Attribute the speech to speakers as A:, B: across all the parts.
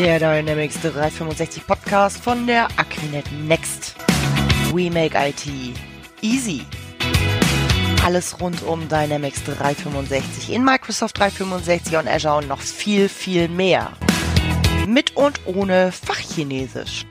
A: Der Dynamics 365 Podcast von der Aquinet Next. We make IT easy. Alles rund um Dynamics 365 in Microsoft 365 und Azure und noch viel, viel mehr. Mit und ohne Fachchinesisch.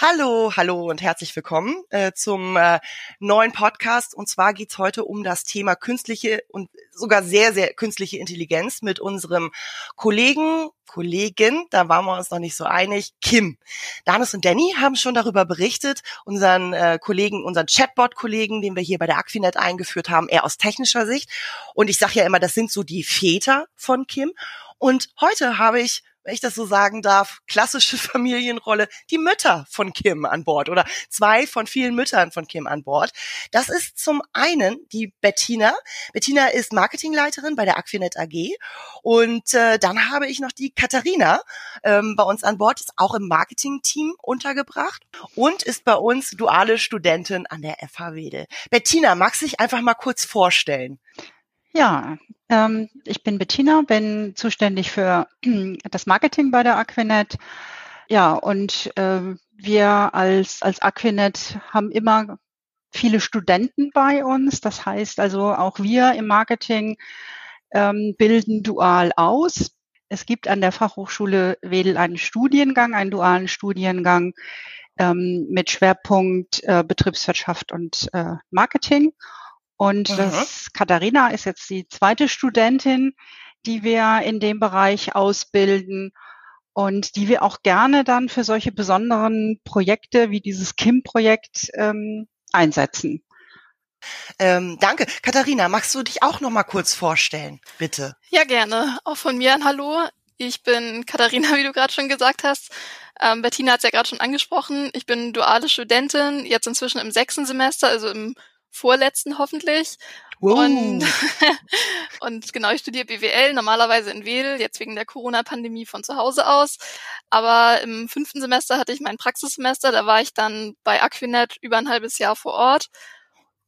A: Hallo, hallo und herzlich willkommen äh, zum äh, neuen Podcast. Und zwar geht's heute um das Thema künstliche und sogar sehr, sehr künstliche Intelligenz mit unserem Kollegen, Kollegin, da waren wir uns noch nicht so einig, Kim. Danis und Danny haben schon darüber berichtet, unseren äh, Kollegen, unseren Chatbot-Kollegen, den wir hier bei der Aquinet eingeführt haben, eher aus technischer Sicht. Und ich sage ja immer, das sind so die Väter von Kim. Und heute habe ich wenn ich das so sagen darf, klassische Familienrolle, die Mütter von Kim an Bord oder zwei von vielen Müttern von Kim an Bord. Das ist zum einen die Bettina. Bettina ist Marketingleiterin bei der Aquinet AG und äh, dann habe ich noch die Katharina ähm, bei uns an Bord, ist auch im Marketing-Team untergebracht und ist bei uns duale Studentin an der FH Wedel. Bettina, magst du dich einfach mal kurz vorstellen?
B: Ja, ähm, ich bin Bettina, bin zuständig für das Marketing bei der Aquinet. Ja, und äh, wir als, als Aquinet haben immer viele Studenten bei uns. Das heißt also, auch wir im Marketing ähm, bilden dual aus. Es gibt an der Fachhochschule Wedel einen Studiengang, einen dualen Studiengang ähm, mit Schwerpunkt äh, Betriebswirtschaft und äh, Marketing. Und mhm. das Katharina ist jetzt die zweite Studentin, die wir in dem Bereich ausbilden und die wir auch gerne dann für solche besonderen Projekte wie dieses KIM-Projekt ähm, einsetzen.
A: Ähm, danke. Katharina, magst du dich auch noch mal kurz vorstellen, bitte?
C: Ja, gerne. Auch von mir ein Hallo. Ich bin Katharina, wie du gerade schon gesagt hast. Ähm, Bettina hat es ja gerade schon angesprochen. Ich bin duale Studentin, jetzt inzwischen im sechsten Semester, also im vorletzten hoffentlich. Wow. Und, und genau, ich studiere BWL, normalerweise in Wedel, jetzt wegen der Corona-Pandemie von zu Hause aus. Aber im fünften Semester hatte ich mein Praxissemester, da war ich dann bei Aquinet über ein halbes Jahr vor Ort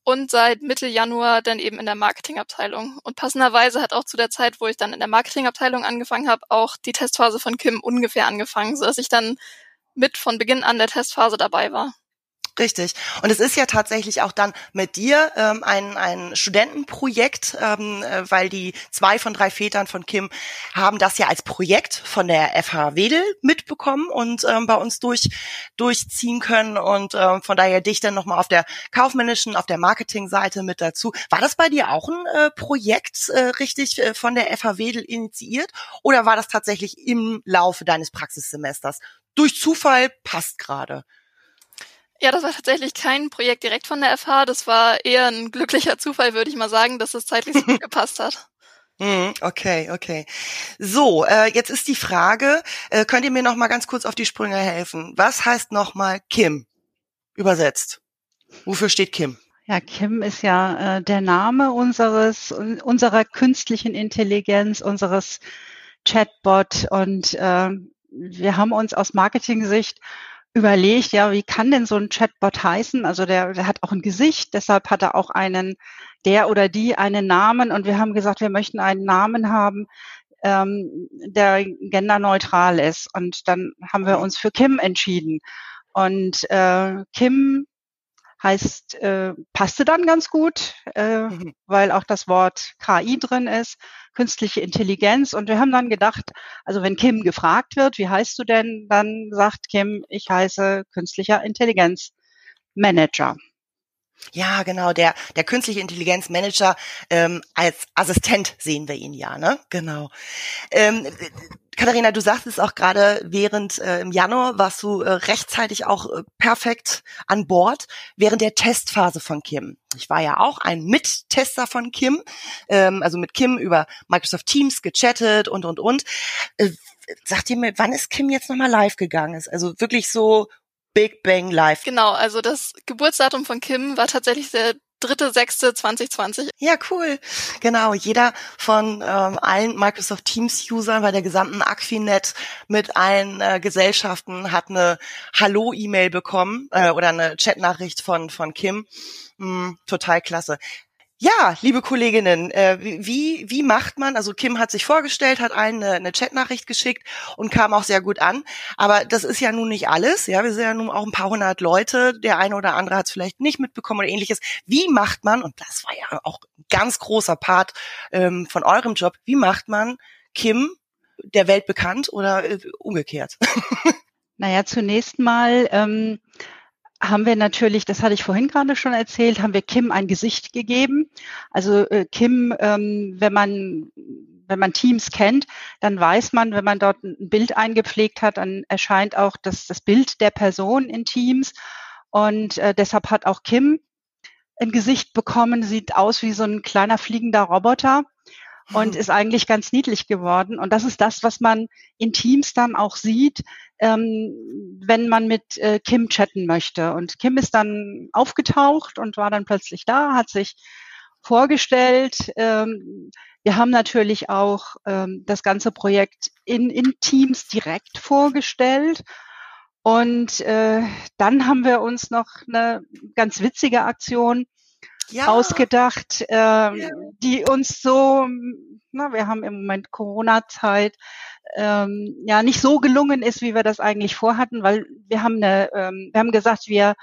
C: und seit Mitte Januar dann eben in der Marketingabteilung. Und passenderweise hat auch zu der Zeit, wo ich dann in der Marketingabteilung angefangen habe, auch die Testphase von Kim ungefähr angefangen, sodass ich dann mit von Beginn an der Testphase dabei war.
A: Richtig. Und es ist ja tatsächlich auch dann mit dir ähm, ein, ein Studentenprojekt, ähm, äh, weil die zwei von drei Vätern von Kim haben das ja als Projekt von der FH Wedel mitbekommen und ähm, bei uns durch, durchziehen können. Und ähm, von daher dich dann nochmal auf der kaufmännischen, auf der Marketingseite mit dazu. War das bei dir auch ein äh, Projekt äh, richtig äh, von der FH Wedel initiiert oder war das tatsächlich im Laufe deines Praxissemesters? Durch Zufall passt gerade.
C: Ja, das war tatsächlich kein Projekt direkt von der FH. Das war eher ein glücklicher Zufall, würde ich mal sagen, dass es zeitlich so gut gepasst hat.
A: Mhm, okay, okay. So, äh, jetzt ist die Frage, äh, könnt ihr mir noch mal ganz kurz auf die Sprünge helfen? Was heißt noch mal Kim übersetzt? Wofür steht Kim?
B: Ja, Kim ist ja äh, der Name unseres unserer künstlichen Intelligenz, unseres Chatbot und äh, wir haben uns aus Marketing-Sicht überlegt, ja, wie kann denn so ein Chatbot heißen? Also der, der hat auch ein Gesicht, deshalb hat er auch einen, der oder die einen Namen und wir haben gesagt, wir möchten einen Namen haben, ähm, der genderneutral ist. Und dann haben wir uns für Kim entschieden. Und äh, Kim heißt, äh, passte dann ganz gut, äh, mhm. weil auch das Wort KI drin ist, künstliche Intelligenz. Und wir haben dann gedacht, also wenn Kim gefragt wird, wie heißt du denn, dann sagt Kim, ich heiße künstlicher Intelligenz Manager.
A: Ja, genau, der, der künstliche Intelligenzmanager ähm, als Assistent sehen wir ihn ja, ne? Genau. Ähm, Katharina, du sagtest auch gerade, während äh, im Januar warst du äh, rechtzeitig auch äh, perfekt an Bord während der Testphase von Kim. Ich war ja auch ein Mittester von Kim, ähm, also mit Kim über Microsoft Teams gechattet und und und. Äh, sagt ihr mir, wann ist Kim jetzt nochmal live gegangen? Ist also wirklich so Big Bang Live.
C: Genau, also das Geburtsdatum von Kim war tatsächlich der dritte, sechste 2020.
A: Ja, cool. Genau. Jeder von ähm, allen Microsoft Teams-Usern bei der gesamten Aquinet mit allen äh, Gesellschaften hat eine Hallo-E-Mail bekommen äh, oder eine Chatnachricht von, von Kim. Mm, total klasse. Ja, liebe Kolleginnen, äh, wie, wie macht man, also Kim hat sich vorgestellt, hat allen eine, eine Chatnachricht geschickt und kam auch sehr gut an. Aber das ist ja nun nicht alles. Ja, wir sind ja nun auch ein paar hundert Leute. Der eine oder andere hat es vielleicht nicht mitbekommen oder ähnliches. Wie macht man, und das war ja auch ein ganz großer Part ähm, von eurem Job, wie macht man Kim der Welt bekannt oder äh, umgekehrt?
B: Naja, zunächst mal ähm, haben wir natürlich, das hatte ich vorhin gerade schon erzählt, haben wir Kim ein Gesicht gegeben. Also äh, Kim, ähm, wenn man wenn man Teams kennt, dann weiß man, wenn man dort ein Bild eingepflegt hat, dann erscheint auch das, das Bild der Person in Teams. Und äh, deshalb hat auch Kim ein Gesicht bekommen, sieht aus wie so ein kleiner fliegender Roboter und ist eigentlich ganz niedlich geworden. Und das ist das, was man in Teams dann auch sieht, ähm, wenn man mit äh, Kim chatten möchte. Und Kim ist dann aufgetaucht und war dann plötzlich da, hat sich vorgestellt. Ähm, wir haben natürlich auch ähm, das ganze Projekt in, in Teams direkt vorgestellt. Und äh, dann haben wir uns noch eine ganz witzige Aktion ja. ausgedacht, äh, ja. die uns so, na, wir haben im Moment Corona-Zeit, ähm, ja nicht so gelungen ist, wie wir das eigentlich vorhatten, weil wir haben eine, ähm, wir haben gesagt, wir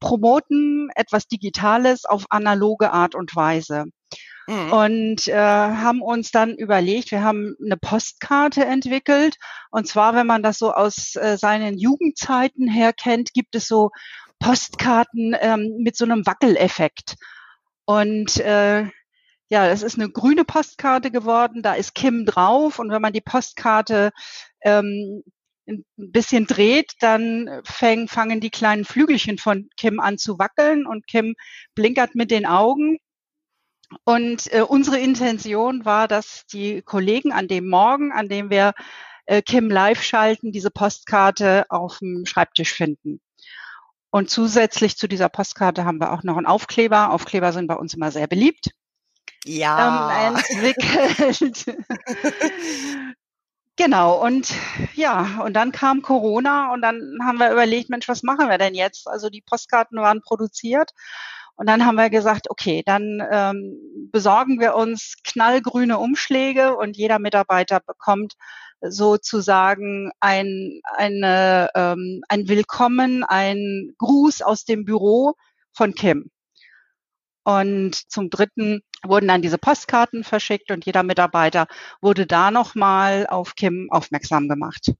B: promoten etwas Digitales auf analoge Art und Weise. Mhm. Und äh, haben uns dann überlegt, wir haben eine Postkarte entwickelt. Und zwar, wenn man das so aus äh, seinen Jugendzeiten her kennt, gibt es so Postkarten ähm, mit so einem Wackeleffekt. Und äh, ja, es ist eine grüne Postkarte geworden, da ist Kim drauf und wenn man die Postkarte ähm, ein bisschen dreht, dann fäng, fangen die kleinen Flügelchen von Kim an zu wackeln und Kim blinkert mit den Augen. Und äh, unsere Intention war, dass die Kollegen an dem Morgen, an dem wir äh, Kim live schalten, diese Postkarte auf dem Schreibtisch finden. Und zusätzlich zu dieser Postkarte haben wir auch noch einen Aufkleber. Aufkleber sind bei uns immer sehr beliebt.
A: Ja.
B: Ähm, entwickelt. genau. Und ja, und dann kam Corona und dann haben wir überlegt, Mensch, was machen wir denn jetzt? Also die Postkarten waren produziert. Und dann haben wir gesagt, okay, dann ähm, besorgen wir uns knallgrüne Umschläge und jeder Mitarbeiter bekommt sozusagen ein, eine, ähm, ein Willkommen, ein Gruß aus dem Büro von Kim. Und zum Dritten wurden dann diese Postkarten verschickt und jeder Mitarbeiter wurde da nochmal auf Kim aufmerksam gemacht.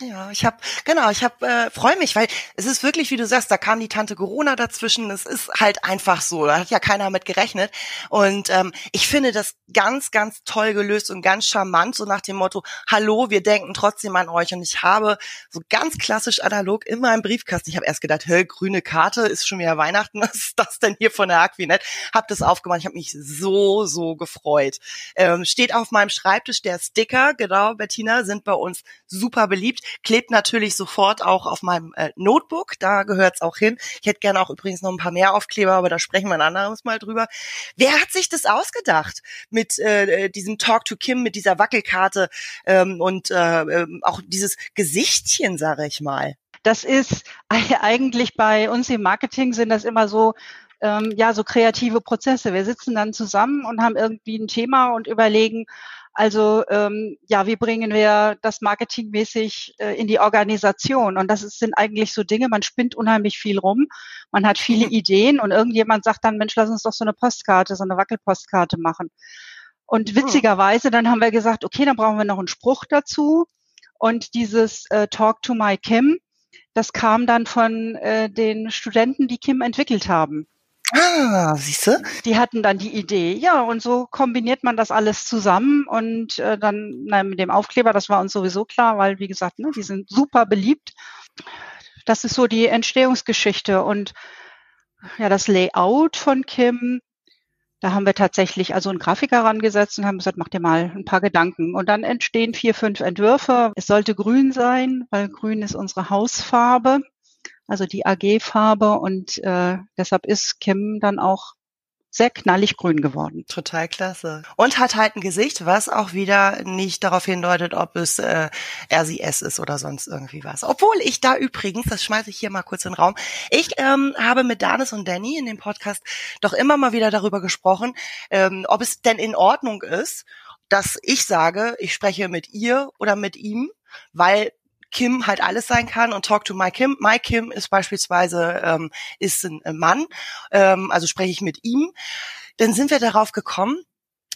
A: Ja, ich habe genau, ich habe äh, freue mich, weil es ist wirklich, wie du sagst, da kam die Tante Corona dazwischen. Es ist halt einfach so, da hat ja keiner mit gerechnet. Und ähm, ich finde das ganz, ganz toll gelöst und ganz charmant, so nach dem Motto: Hallo, wir denken trotzdem an euch. Und ich habe so ganz klassisch analog immer im Briefkasten. Ich habe erst gedacht, hä, grüne Karte ist schon wieder Weihnachten. Was ist das denn hier von der Aquinet? Hab das aufgemacht. Ich habe mich so, so gefreut. Ähm, steht auf meinem Schreibtisch der Sticker, genau, Bettina, sind bei uns super beliebt klebt natürlich sofort auch auf meinem äh, Notebook, da gehört's auch hin. Ich hätte gerne auch übrigens noch ein paar mehr Aufkleber, aber da sprechen wir ein anderes Mal drüber. Wer hat sich das ausgedacht mit äh, diesem Talk to Kim, mit dieser Wackelkarte ähm, und äh, äh, auch dieses Gesichtchen, sage ich mal?
B: Das ist eigentlich bei uns im Marketing sind das immer so ähm, ja so kreative Prozesse. Wir sitzen dann zusammen und haben irgendwie ein Thema und überlegen, also ähm, ja, wie bringen wir das marketingmäßig äh, in die Organisation? Und das ist, sind eigentlich so Dinge, man spinnt unheimlich viel rum, man hat viele mhm. Ideen und irgendjemand sagt dann, Mensch, lass uns doch so eine Postkarte, so eine Wackelpostkarte machen. Und mhm. witzigerweise, dann haben wir gesagt, okay, dann brauchen wir noch einen Spruch dazu. Und dieses äh, Talk to my Kim, das kam dann von äh, den Studenten, die Kim entwickelt haben.
A: Ah, siehst du?
B: Die hatten dann die Idee, ja, und so kombiniert man das alles zusammen und äh, dann na, mit dem Aufkleber, das war uns sowieso klar, weil wie gesagt, ne, die sind super beliebt. Das ist so die Entstehungsgeschichte und ja, das Layout von Kim, da haben wir tatsächlich also einen Grafiker rangesetzt und haben gesagt, mach dir mal ein paar Gedanken. Und dann entstehen vier, fünf Entwürfe. Es sollte grün sein, weil grün ist unsere Hausfarbe also die AG-Farbe und äh, deshalb ist Kim dann auch sehr knallig grün geworden.
A: Total klasse. Und hat halt ein Gesicht, was auch wieder nicht darauf hindeutet, ob es äh, RCS ist oder sonst irgendwie was. Obwohl ich da übrigens, das schmeiße ich hier mal kurz in den Raum, ich ähm, habe mit Danis und Danny in dem Podcast doch immer mal wieder darüber gesprochen, ähm, ob es denn in Ordnung ist, dass ich sage, ich spreche mit ihr oder mit ihm, weil Kim halt alles sein kann und Talk to My Kim. My Kim ist beispielsweise ähm, ist ein Mann, ähm, also spreche ich mit ihm. Dann sind wir darauf gekommen,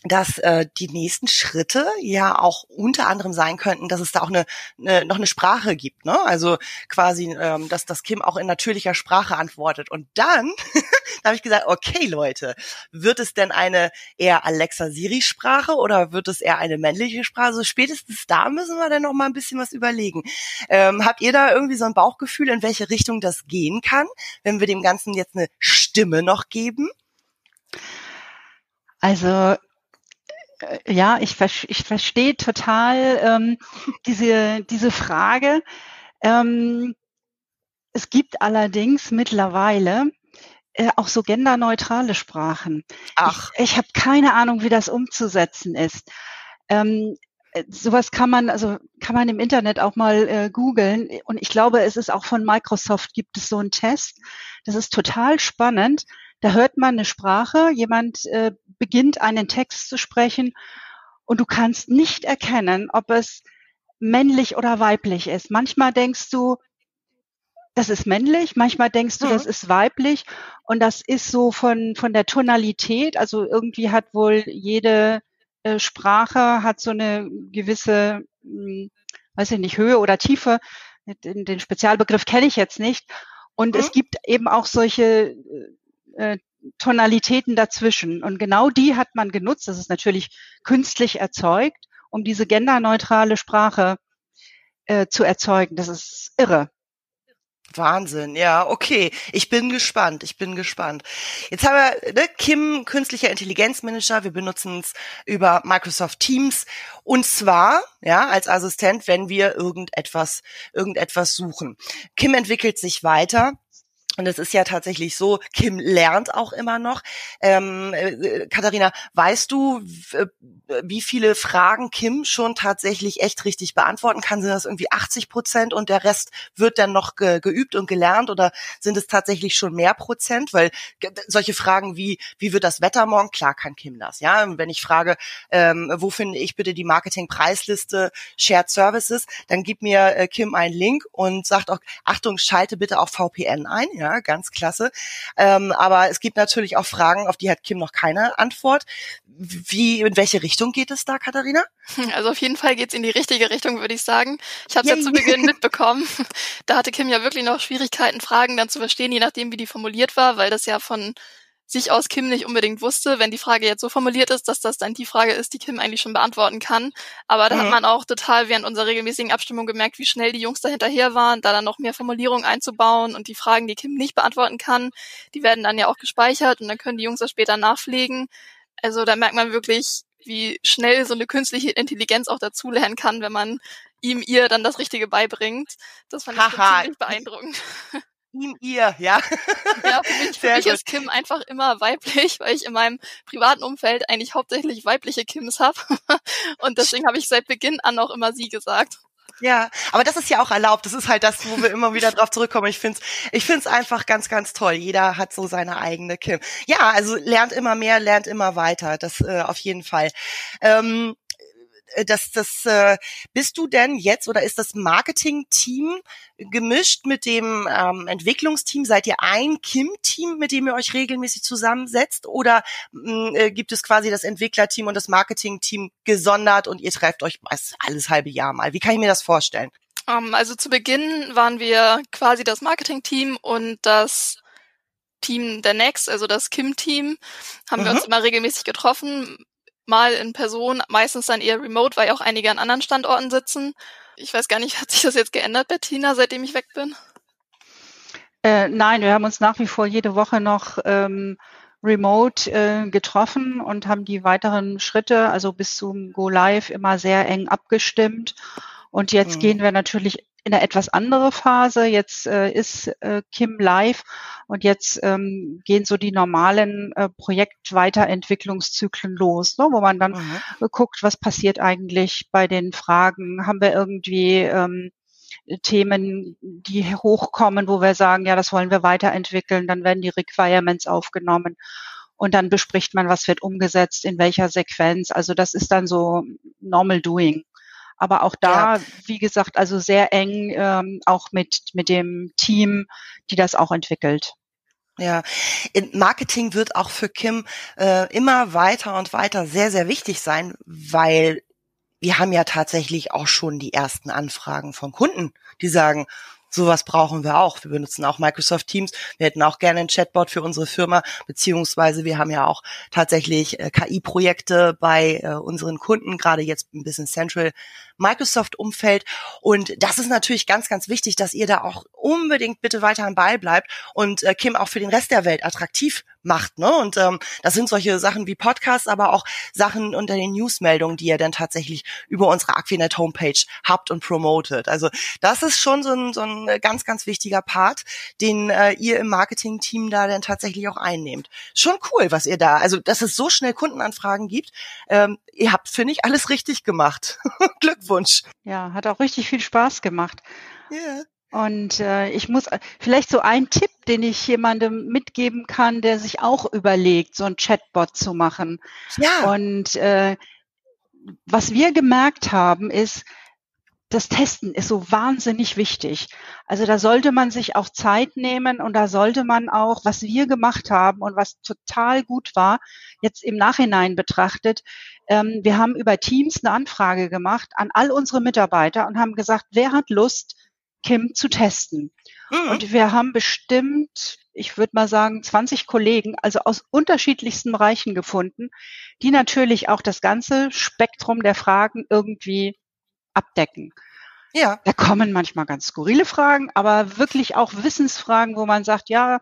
A: dass äh, die nächsten Schritte ja auch unter anderem sein könnten, dass es da auch eine, eine noch eine Sprache gibt, ne? Also quasi, ähm, dass das Kim auch in natürlicher Sprache antwortet. Und dann da habe ich gesagt, okay Leute, wird es denn eine eher Alexa Siri Sprache oder wird es eher eine männliche Sprache? So spätestens da müssen wir dann noch mal ein bisschen was überlegen. Ähm, habt ihr da irgendwie so ein Bauchgefühl, in welche Richtung das gehen kann, wenn wir dem Ganzen jetzt eine Stimme noch geben?
B: Also äh, ja, ich, ich verstehe total ähm, diese, diese Frage. Ähm, es gibt allerdings mittlerweile äh, auch so genderneutrale Sprachen. Ach. Ich, ich habe keine Ahnung, wie das umzusetzen ist. Ähm, äh, sowas kann man, also kann man im Internet auch mal äh, googeln. Und ich glaube, es ist auch von Microsoft gibt es so einen Test. Das ist total spannend. Da hört man eine Sprache, jemand äh, beginnt einen Text zu sprechen und du kannst nicht erkennen, ob es männlich oder weiblich ist. Manchmal denkst du, das ist männlich, manchmal denkst du, mhm. das ist weiblich und das ist so von, von der Tonalität, also irgendwie hat wohl jede äh, Sprache hat so eine gewisse, mh, hm, weiß ich nicht, Höhe oder Tiefe. Den, den Spezialbegriff kenne ich jetzt nicht. Und mhm. es gibt eben auch solche äh, Tonalitäten dazwischen. Und genau die hat man genutzt. Das ist natürlich künstlich erzeugt, um diese genderneutrale Sprache äh, zu erzeugen. Das ist irre.
A: Wahnsinn, ja, okay. Ich bin gespannt, ich bin gespannt. Jetzt haben wir ne, Kim, künstlicher Intelligenzmanager, wir benutzen es über Microsoft Teams und zwar, ja, als Assistent, wenn wir irgendetwas, irgendetwas suchen. Kim entwickelt sich weiter. Und es ist ja tatsächlich so, Kim lernt auch immer noch. Ähm, äh, Katharina, weißt du, äh, wie viele Fragen Kim schon tatsächlich echt richtig beantworten kann? Sind das irgendwie 80 Prozent und der Rest wird dann noch ge geübt und gelernt oder sind es tatsächlich schon mehr Prozent? Weil solche Fragen wie, wie wird das Wetter morgen? Klar kann Kim das, ja. Und wenn ich frage, ähm, wo finde ich bitte die Marketing-Preisliste Shared Services, dann gibt mir äh, Kim einen Link und sagt auch, Achtung, schalte bitte auch VPN ein ja, ganz klasse. Ähm, aber es gibt natürlich auch Fragen, auf die hat Kim noch keine Antwort. Wie, in welche Richtung geht es da, Katharina?
C: Also auf jeden Fall geht es in die richtige Richtung, würde ich sagen. Ich habe es ja zu Beginn mitbekommen. Da hatte Kim ja wirklich noch Schwierigkeiten, Fragen dann zu verstehen, je nachdem, wie die formuliert war, weil das ja von sich aus Kim nicht unbedingt wusste, wenn die Frage jetzt so formuliert ist, dass das dann die Frage ist, die Kim eigentlich schon beantworten kann. Aber da mhm. hat man auch total während unserer regelmäßigen Abstimmung gemerkt, wie schnell die Jungs da hinterher waren, da dann noch mehr Formulierungen einzubauen und die Fragen, die Kim nicht beantworten kann, die werden dann ja auch gespeichert und dann können die Jungs das später nachpflegen. Also da merkt man wirklich, wie schnell so eine künstliche Intelligenz auch dazulernen kann, wenn man ihm ihr dann das Richtige beibringt. Das fand ich ziemlich beeindruckend.
A: ihm, ihr, ja.
C: Ja, für mich, für mich ist Kim einfach immer weiblich, weil ich in meinem privaten Umfeld eigentlich hauptsächlich weibliche Kims habe. Und deswegen habe ich seit Beginn an auch immer sie gesagt.
A: Ja, aber das ist ja auch erlaubt. Das ist halt das, wo wir immer wieder drauf zurückkommen. Ich finde es ich find's einfach ganz, ganz toll. Jeder hat so seine eigene Kim. Ja, also lernt immer mehr, lernt immer weiter. Das äh, auf jeden Fall. Ähm, äh, das, das, äh, bist du denn jetzt oder ist das Marketing-Team gemischt mit dem ähm, Entwicklungsteam? Seid ihr ein Kim-Team, mit dem ihr euch regelmäßig zusammensetzt? Oder mm, äh, gibt es quasi das Entwicklerteam und das Marketing-Team gesondert und ihr trefft euch alles halbe Jahr mal? Wie kann ich mir das vorstellen?
C: Um, ähm, also zu Beginn waren wir quasi das Marketing-Team und das Team der Next, also das Kim-Team, haben mhm. wir uns immer regelmäßig getroffen mal in Person, meistens dann eher remote, weil auch einige an anderen Standorten sitzen. Ich weiß gar nicht, hat sich das jetzt geändert, Bettina, seitdem ich weg bin?
B: Äh, nein, wir haben uns nach wie vor jede Woche noch ähm, remote äh, getroffen und haben die weiteren Schritte, also bis zum Go Live, immer sehr eng abgestimmt. Und jetzt mhm. gehen wir natürlich in eine etwas andere Phase. Jetzt äh, ist äh, Kim live und jetzt ähm, gehen so die normalen äh, Projektweiterentwicklungszyklen los, ne, wo man dann mhm. guckt, was passiert eigentlich bei den Fragen. Haben wir irgendwie ähm, Themen, die hochkommen, wo wir sagen, ja, das wollen wir weiterentwickeln, dann werden die Requirements aufgenommen und dann bespricht man, was wird umgesetzt, in welcher Sequenz. Also das ist dann so normal doing. Aber auch da, ja. wie gesagt, also sehr eng ähm, auch mit, mit dem Team, die das auch entwickelt.
A: Ja, Marketing wird auch für Kim äh, immer weiter und weiter sehr, sehr wichtig sein, weil wir haben ja tatsächlich auch schon die ersten Anfragen von Kunden, die sagen, sowas brauchen wir auch. Wir benutzen auch Microsoft Teams. Wir hätten auch gerne ein Chatbot für unsere Firma, beziehungsweise wir haben ja auch tatsächlich äh, KI-Projekte bei äh, unseren Kunden, gerade jetzt ein bisschen Central Microsoft-Umfeld. Und das ist natürlich ganz, ganz wichtig, dass ihr da auch unbedingt bitte weiter am Ball bleibt und äh, Kim auch für den Rest der Welt attraktiv macht. Ne? Und ähm, das sind solche Sachen wie Podcasts, aber auch Sachen unter den Newsmeldungen, die ihr dann tatsächlich über unsere Aquinet Homepage habt und promotet. Also das ist schon so ein, so ein ganz, ganz wichtiger Part, den äh, ihr im Marketing-Team da dann tatsächlich auch einnehmt. Schon cool, was ihr da, also dass es so schnell Kundenanfragen gibt. Ähm, ihr habt, finde ich, alles richtig gemacht. Glückwunsch.
B: Ja, hat auch richtig viel Spaß gemacht. Ja. Yeah. Und äh, ich muss vielleicht so ein Tipp, den ich jemandem mitgeben kann, der sich auch überlegt, so ein Chatbot zu machen. Ja. Und äh, was wir gemerkt haben, ist, das Testen ist so wahnsinnig wichtig. Also da sollte man sich auch Zeit nehmen und da sollte man auch, was wir gemacht haben und was total gut war, jetzt im Nachhinein betrachtet, ähm, wir haben über Teams eine Anfrage gemacht an all unsere Mitarbeiter und haben gesagt, wer hat Lust, Kim zu testen. Mhm. Und wir haben bestimmt, ich würde mal sagen, 20 Kollegen, also aus unterschiedlichsten Bereichen gefunden, die natürlich auch das ganze Spektrum der Fragen irgendwie abdecken. Ja. Da kommen manchmal ganz skurrile Fragen, aber wirklich auch Wissensfragen, wo man sagt, ja,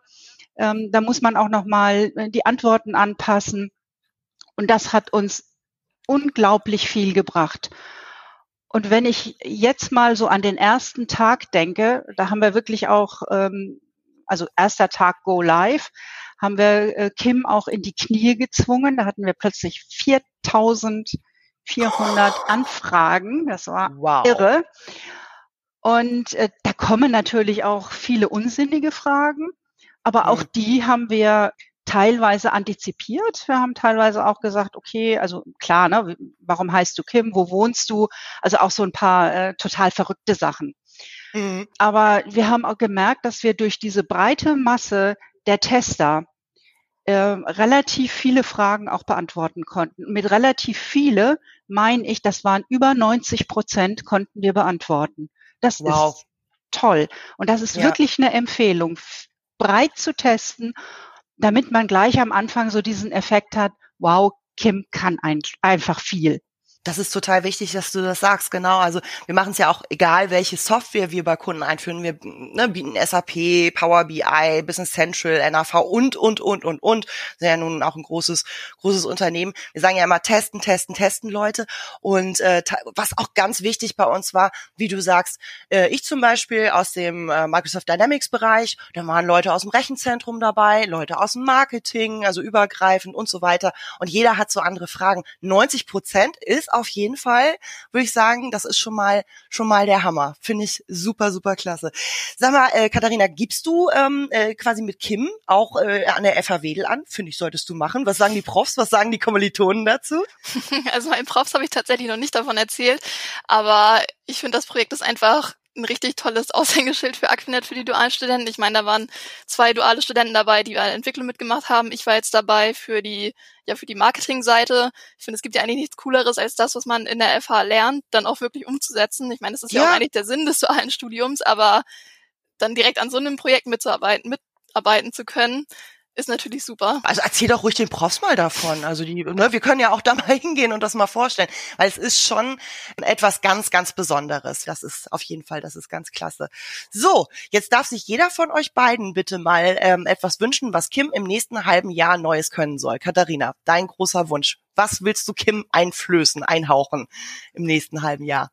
B: ähm, da muss man auch noch mal äh, die Antworten anpassen. Und das hat uns unglaublich viel gebracht. Und wenn ich jetzt mal so an den ersten Tag denke, da haben wir wirklich auch, ähm, also erster Tag Go Live, haben wir äh, Kim auch in die Knie gezwungen. Da hatten wir plötzlich 4400 oh. Anfragen. Das war wow. irre. Und äh, da kommen natürlich auch viele unsinnige Fragen, aber auch mhm. die haben wir teilweise antizipiert. Wir haben teilweise auch gesagt, okay, also klar, ne, warum heißt du Kim, wo wohnst du? Also auch so ein paar äh, total verrückte Sachen. Mhm. Aber wir haben auch gemerkt, dass wir durch diese breite Masse der Tester äh, relativ viele Fragen auch beantworten konnten. Mit relativ viele meine ich, das waren über 90 Prozent konnten wir beantworten. Das wow. ist toll. Und das ist ja. wirklich eine Empfehlung, breit zu testen damit man gleich am Anfang so diesen Effekt hat, wow, Kim kann ein, einfach viel.
A: Das ist total wichtig, dass du das sagst, genau. Also wir machen es ja auch, egal welche Software wir bei Kunden einführen. Wir ne, bieten SAP, Power BI, Business Central, NAV und, und, und, und, und. Sind ja nun auch ein großes, großes Unternehmen. Wir sagen ja immer testen, testen, testen, Leute. Und äh, was auch ganz wichtig bei uns war, wie du sagst, äh, ich zum Beispiel aus dem äh, Microsoft Dynamics Bereich, da waren Leute aus dem Rechenzentrum dabei, Leute aus dem Marketing, also übergreifend und so weiter. Und jeder hat so andere Fragen. 90 Prozent ist auf jeden Fall, würde ich sagen, das ist schon mal schon mal der Hammer. Finde ich super, super klasse. Sag mal, äh, Katharina, gibst du ähm, äh, quasi mit Kim auch äh, an der FH Wedel an? Finde ich, solltest du machen. Was sagen die Profs, was sagen die Kommilitonen dazu?
C: Also meinen Profs habe ich tatsächlich noch nicht davon erzählt, aber ich finde, das Projekt ist einfach ein richtig tolles Aushängeschild für Aquinet für die dualen Studenten. Ich meine, da waren zwei duale Studenten dabei, die eine Entwicklung mitgemacht haben. Ich war jetzt dabei für die, ja, für die Marketingseite. Ich finde, es gibt ja eigentlich nichts Cooleres als das, was man in der FH lernt, dann auch wirklich umzusetzen. Ich meine, das ist ja, ja auch eigentlich der Sinn des dualen Studiums, aber dann direkt an so einem Projekt mitzuarbeiten, mitarbeiten zu können, ist natürlich super.
A: Also erzähl doch ruhig den Profs mal davon. Also die, ne, wir können ja auch da mal hingehen und das mal vorstellen, weil es ist schon etwas ganz, ganz Besonderes. Das ist auf jeden Fall, das ist ganz klasse. So, jetzt darf sich jeder von euch beiden bitte mal ähm, etwas wünschen, was Kim im nächsten halben Jahr Neues können soll. Katharina, dein großer Wunsch. Was willst du Kim einflößen, einhauchen im nächsten halben Jahr?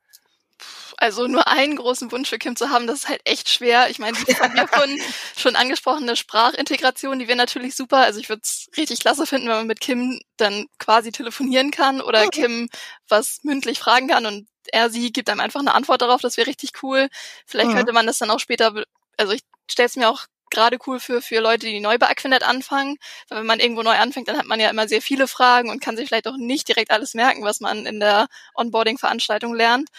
C: Also nur einen großen Wunsch für Kim zu haben, das ist halt echt schwer. Ich meine, die von mir von schon angesprochene Sprachintegration, die wäre natürlich super. Also ich würde es richtig klasse finden, wenn man mit Kim dann quasi telefonieren kann oder okay. Kim was mündlich fragen kann und er sie gibt einem einfach eine Antwort darauf. Das wäre richtig cool. Vielleicht ja. könnte man das dann auch später, also ich stelle es mir auch gerade cool für, für Leute, die neu bei Aquinet anfangen. Weil wenn man irgendwo neu anfängt, dann hat man ja immer sehr viele Fragen und kann sich vielleicht auch nicht direkt alles merken, was man in der Onboarding-Veranstaltung lernt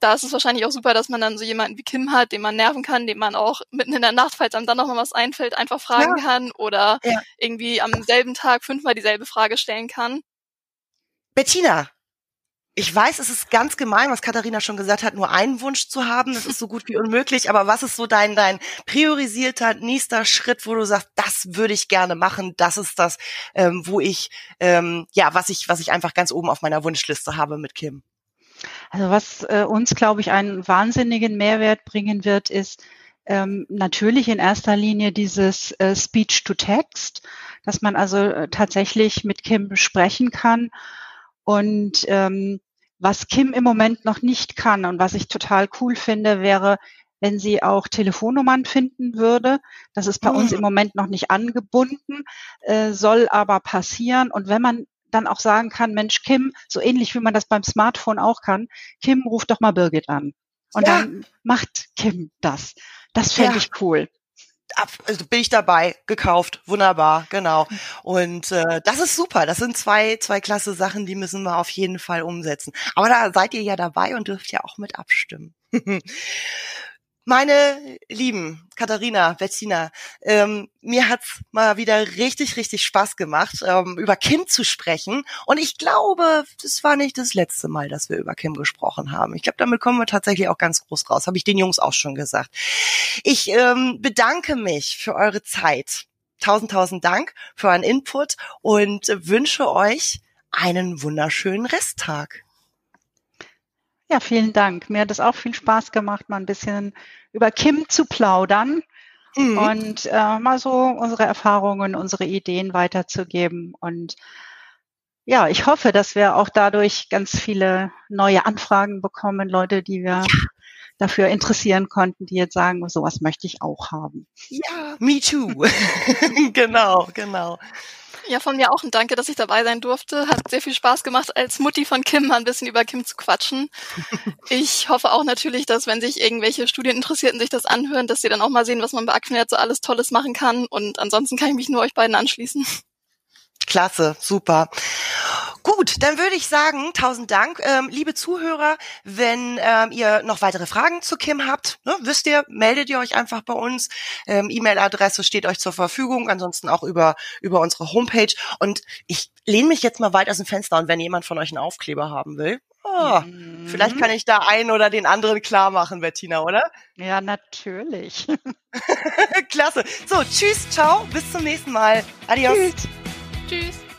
C: da ist es wahrscheinlich auch super, dass man dann so jemanden wie Kim hat, den man nerven kann, den man auch mitten in der Nacht, falls einem dann noch mal was einfällt, einfach fragen ja. kann oder ja. irgendwie am selben Tag fünfmal dieselbe Frage stellen kann.
A: Bettina, ich weiß, es ist ganz gemein, was Katharina schon gesagt hat, nur einen Wunsch zu haben. Das ist so gut wie unmöglich. Aber was ist so dein, dein priorisierter nächster Schritt, wo du sagst, das würde ich gerne machen. Das ist das, ähm, wo ich, ähm, ja, was ich, was ich einfach ganz oben auf meiner Wunschliste habe mit Kim.
B: Also was äh, uns, glaube ich, einen wahnsinnigen Mehrwert bringen wird, ist ähm, natürlich in erster Linie dieses äh, Speech-to-Text, dass man also äh, tatsächlich mit Kim sprechen kann. Und ähm, was Kim im Moment noch nicht kann und was ich total cool finde, wäre, wenn sie auch Telefonnummern finden würde. Das ist bei mhm. uns im Moment noch nicht angebunden, äh, soll aber passieren. Und wenn man dann auch sagen kann, Mensch, Kim, so ähnlich wie man das beim Smartphone auch kann, Kim, ruf doch mal Birgit an. Und ja. dann macht Kim das. Das fände ja. ich cool.
A: Also bin ich dabei, gekauft, wunderbar, genau. Und äh, das ist super. Das sind zwei, zwei klasse Sachen, die müssen wir auf jeden Fall umsetzen. Aber da seid ihr ja dabei und dürft ja auch mit abstimmen. Meine Lieben, Katharina, Bettina, ähm, mir hat's mal wieder richtig, richtig Spaß gemacht, ähm, über Kim zu sprechen. Und ich glaube, das war nicht das letzte Mal, dass wir über Kim gesprochen haben. Ich glaube, damit kommen wir tatsächlich auch ganz groß raus. Habe ich den Jungs auch schon gesagt. Ich ähm, bedanke mich für eure Zeit. Tausend, tausend Dank für euren Input und wünsche euch einen wunderschönen Resttag.
B: Ja, vielen Dank. Mir hat es auch viel Spaß gemacht, mal ein bisschen über Kim zu plaudern mhm. und äh, mal so unsere Erfahrungen, unsere Ideen weiterzugeben. Und ja, ich hoffe, dass wir auch dadurch ganz viele neue Anfragen bekommen, Leute, die wir ja. dafür interessieren konnten, die jetzt sagen, sowas möchte ich auch haben.
A: Ja, me too. genau, genau.
C: Ja, von mir auch ein Danke, dass ich dabei sein durfte. Hat sehr viel Spaß gemacht, als Mutti von Kim mal ein bisschen über Kim zu quatschen. Ich hoffe auch natürlich, dass wenn sich irgendwelche Studieninteressierten sich das anhören, dass sie dann auch mal sehen, was man bei Aquanet so alles Tolles machen kann. Und ansonsten kann ich mich nur euch beiden anschließen.
A: Klasse, super. Gut, dann würde ich sagen, tausend Dank. Ähm, liebe Zuhörer, wenn ähm, ihr noch weitere Fragen zu Kim habt, ne, wisst ihr, meldet ihr euch einfach bei uns. Ähm, E-Mail-Adresse steht euch zur Verfügung, ansonsten auch über, über unsere Homepage. Und ich lehne mich jetzt mal weit aus dem Fenster und wenn jemand von euch einen Aufkleber haben will, oh, mhm. vielleicht kann ich da einen oder den anderen klar machen, Bettina, oder?
B: Ja, natürlich.
A: Klasse. So, tschüss, ciao, bis zum nächsten Mal. Adios.
C: Tschüss. Tschüss.